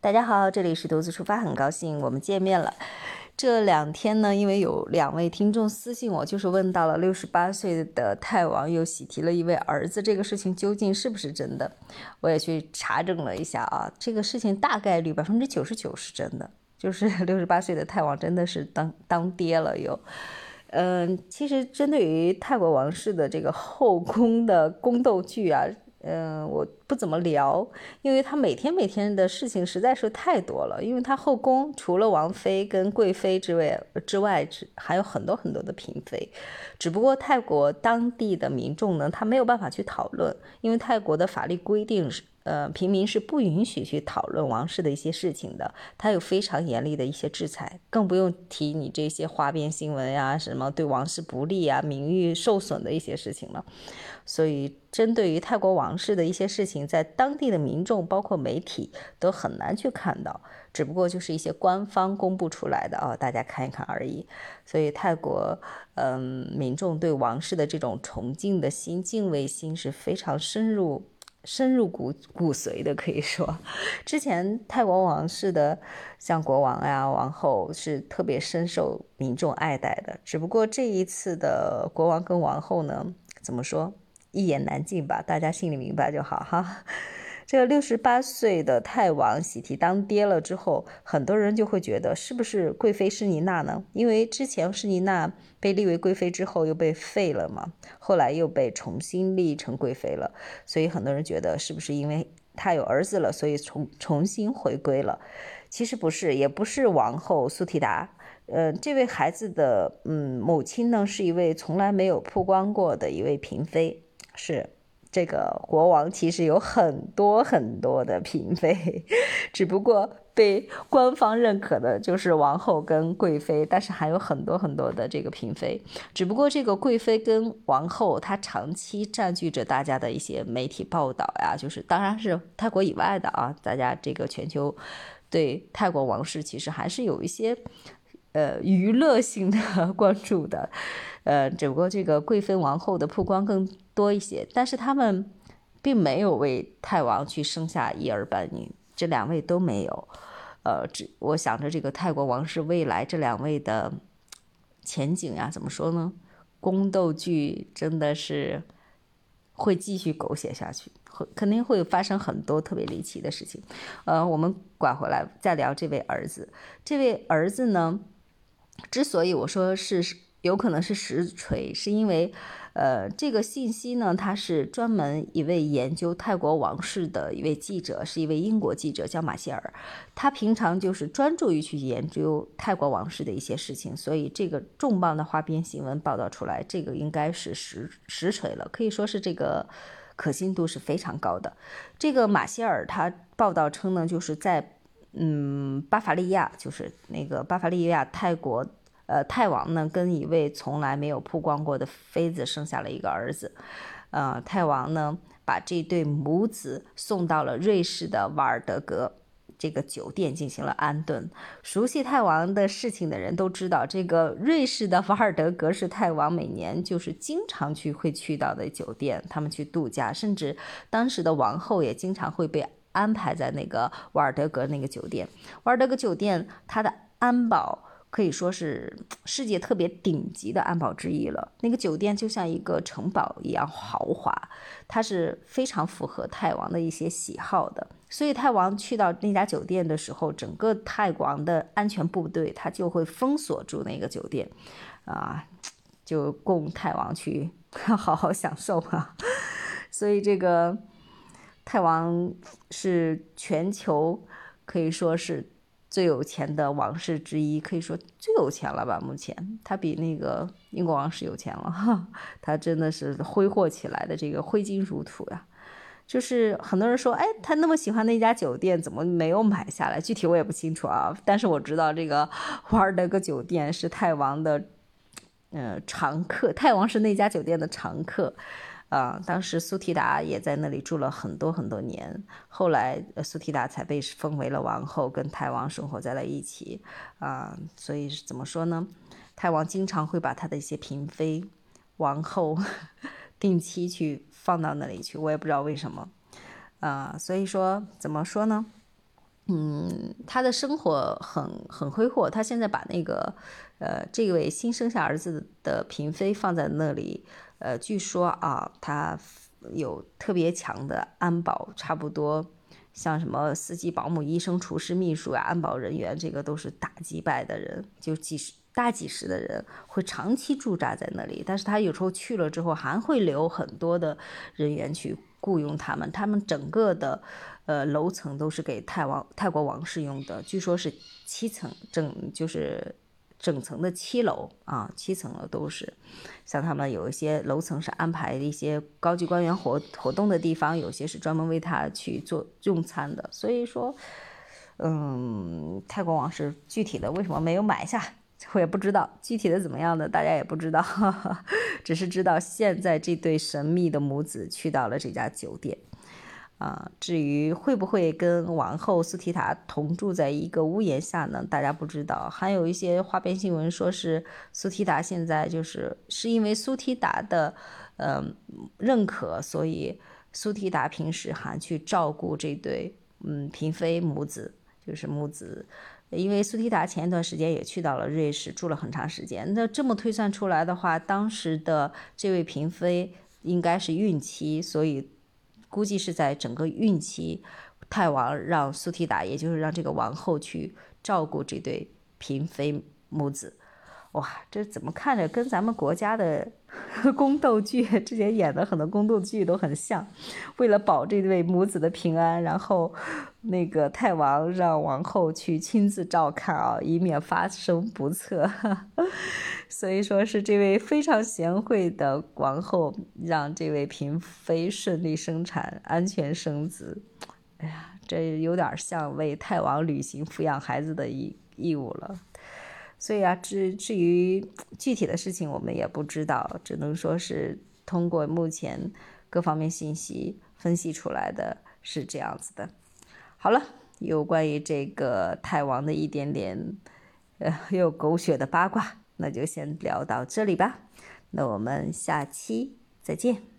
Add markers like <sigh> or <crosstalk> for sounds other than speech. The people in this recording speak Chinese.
大家好，这里是独自出发，很高兴我们见面了。这两天呢，因为有两位听众私信我，就是问到了六十八岁的泰王又喜提了一位儿子，这个事情究竟是不是真的？我也去查证了一下啊，这个事情大概率百分之九十九是真的，就是 <laughs> 六十八岁的泰王真的是当当爹了又。嗯，其实针对于泰国王室的这个后宫的宫斗剧啊。嗯，我不怎么聊，因为他每天每天的事情实在是太多了。因为他后宫除了王妃跟贵妃之外之外，之还有很多很多的嫔妃，只不过泰国当地的民众呢，他没有办法去讨论，因为泰国的法律规定是。呃，平民是不允许去讨论王室的一些事情的，他有非常严厉的一些制裁，更不用提你这些花边新闻呀，什么对王室不利啊、名誉受损的一些事情了。所以，针对于泰国王室的一些事情，在当地的民众包括媒体都很难去看到，只不过就是一些官方公布出来的啊，大家看一看而已。所以，泰国嗯，民众对王室的这种崇敬的心、敬畏心是非常深入。深入骨骨髓的，可以说，之前泰国王室的像国王呀、王后是特别深受民众爱戴的。只不过这一次的国王跟王后呢，怎么说，一言难尽吧？大家心里明白就好哈。这个六十八岁的泰王喜提当爹了之后，很多人就会觉得是不是贵妃施妮娜呢？因为之前施妮娜被立为贵妃之后又被废了嘛，后来又被重新立成贵妃了，所以很多人觉得是不是因为她有儿子了，所以重重新回归了？其实不是，也不是王后苏提达，呃，这位孩子的嗯母亲呢是一位从来没有曝光过的一位嫔妃，是。这个国王其实有很多很多的嫔妃，<laughs> 只不过被官方认可的就是王后跟贵妃，但是还有很多很多的这个嫔妃。只不过这个贵妃跟王后，她长期占据着大家的一些媒体报道呀，就是当然是泰国以外的啊，大家这个全球对泰国王室其实还是有一些呃娱乐性的 <laughs> 关注的，呃，只不过这个贵妃王后的曝光更。多一些，但是他们并没有为泰王去生下一儿半女，这两位都没有。呃，只我想着这个泰国王室未来这两位的前景呀，怎么说呢？宫斗剧真的是会继续狗血下去，会肯定会发生很多特别离奇的事情。呃，我们拐回来再聊这位儿子，这位儿子呢，之所以我说是有可能是实锤，是因为。呃，这个信息呢，他是专门一位研究泰国王室的一位记者，是一位英国记者，叫马歇尔。他平常就是专注于去研究泰国王室的一些事情，所以这个重磅的花边新闻报道出来，这个应该是实实锤了，可以说是这个可信度是非常高的。这个马歇尔他报道称呢，就是在嗯巴伐利亚，就是那个巴伐利亚泰国。呃，泰王呢跟一位从来没有曝光过的妃子生下了一个儿子，呃，泰王呢把这对母子送到了瑞士的瓦尔德格这个酒店进行了安顿。熟悉泰王的事情的人都知道，这个瑞士的瓦尔德格是泰王每年就是经常去会去到的酒店，他们去度假，甚至当时的王后也经常会被安排在那个瓦尔德格那个酒店。瓦尔德格酒店它的安保。可以说是世界特别顶级的安保之一了。那个酒店就像一个城堡一样豪华，它是非常符合泰王的一些喜好的。所以泰王去到那家酒店的时候，整个泰王的安全部队他就会封锁住那个酒店，啊，就供泰王去 <laughs> 好好享受啊。<laughs> 所以这个泰王是全球可以说是。最有钱的王室之一，可以说最有钱了吧？目前他比那个英国王室有钱了，哈，他真的是挥霍起来的这个挥金如土呀。就是很多人说，哎，他那么喜欢那家酒店，怎么没有买下来？具体我也不清楚啊。但是我知道这个华尔德格酒店是泰王的，呃，常客，泰王是那家酒店的常客。啊，当时苏提达也在那里住了很多很多年，后来苏提达才被封为了王后，跟泰王生活在了一起。啊，所以怎么说呢？泰王经常会把他的一些嫔妃、王后定期去放到那里去，我也不知道为什么。啊，所以说怎么说呢？嗯，他的生活很很挥霍。他现在把那个，呃，这位新生下儿子的嫔妃放在那里，呃，据说啊，他有特别强的安保，差不多像什么司机、保姆、医生、厨师、秘书啊，安保人员，这个都是大几百的人，就几十大几十的人会长期驻扎在那里。但是他有时候去了之后，还会留很多的人员去雇佣他们，他们整个的。呃，楼层都是给泰王泰国王室用的，据说是七层整，就是整层的七楼啊，七层楼都是。像他们有一些楼层是安排一些高级官员活活动的地方，有些是专门为他去做用餐的。所以说，嗯，泰国王室具体的为什么没有买下，我也不知道。具体的怎么样的，大家也不知道，<laughs> 只是知道现在这对神秘的母子去到了这家酒店。啊，至于会不会跟王后苏提塔同住在一个屋檐下呢？大家不知道。还有一些花边新闻说是苏提达现在就是是因为苏提达的，嗯，认可，所以苏提达平时还去照顾这对嗯嫔妃母子，就是母子。因为苏提达前一段时间也去到了瑞士住了很长时间。那这么推算出来的话，当时的这位嫔妃应该是孕期，所以。估计是在整个孕期，泰王让苏提达，也就是让这个王后去照顾这对嫔妃母子。哇，这怎么看着跟咱们国家的 <laughs> 宫斗剧之前演的很多宫斗剧都很像？为了保这对母子的平安，然后那个泰王让王后去亲自照看啊，以免发生不测。所以说是这位非常贤惠的王后，让这位嫔妃顺利生产、安全生子。哎呀，这有点像为泰王履行抚养孩子的义义务了。所以啊，至至于具体的事情，我们也不知道，只能说是通过目前各方面信息分析出来的是这样子的。好了，有关于这个泰王的一点点呃又狗血的八卦，那就先聊到这里吧。那我们下期再见。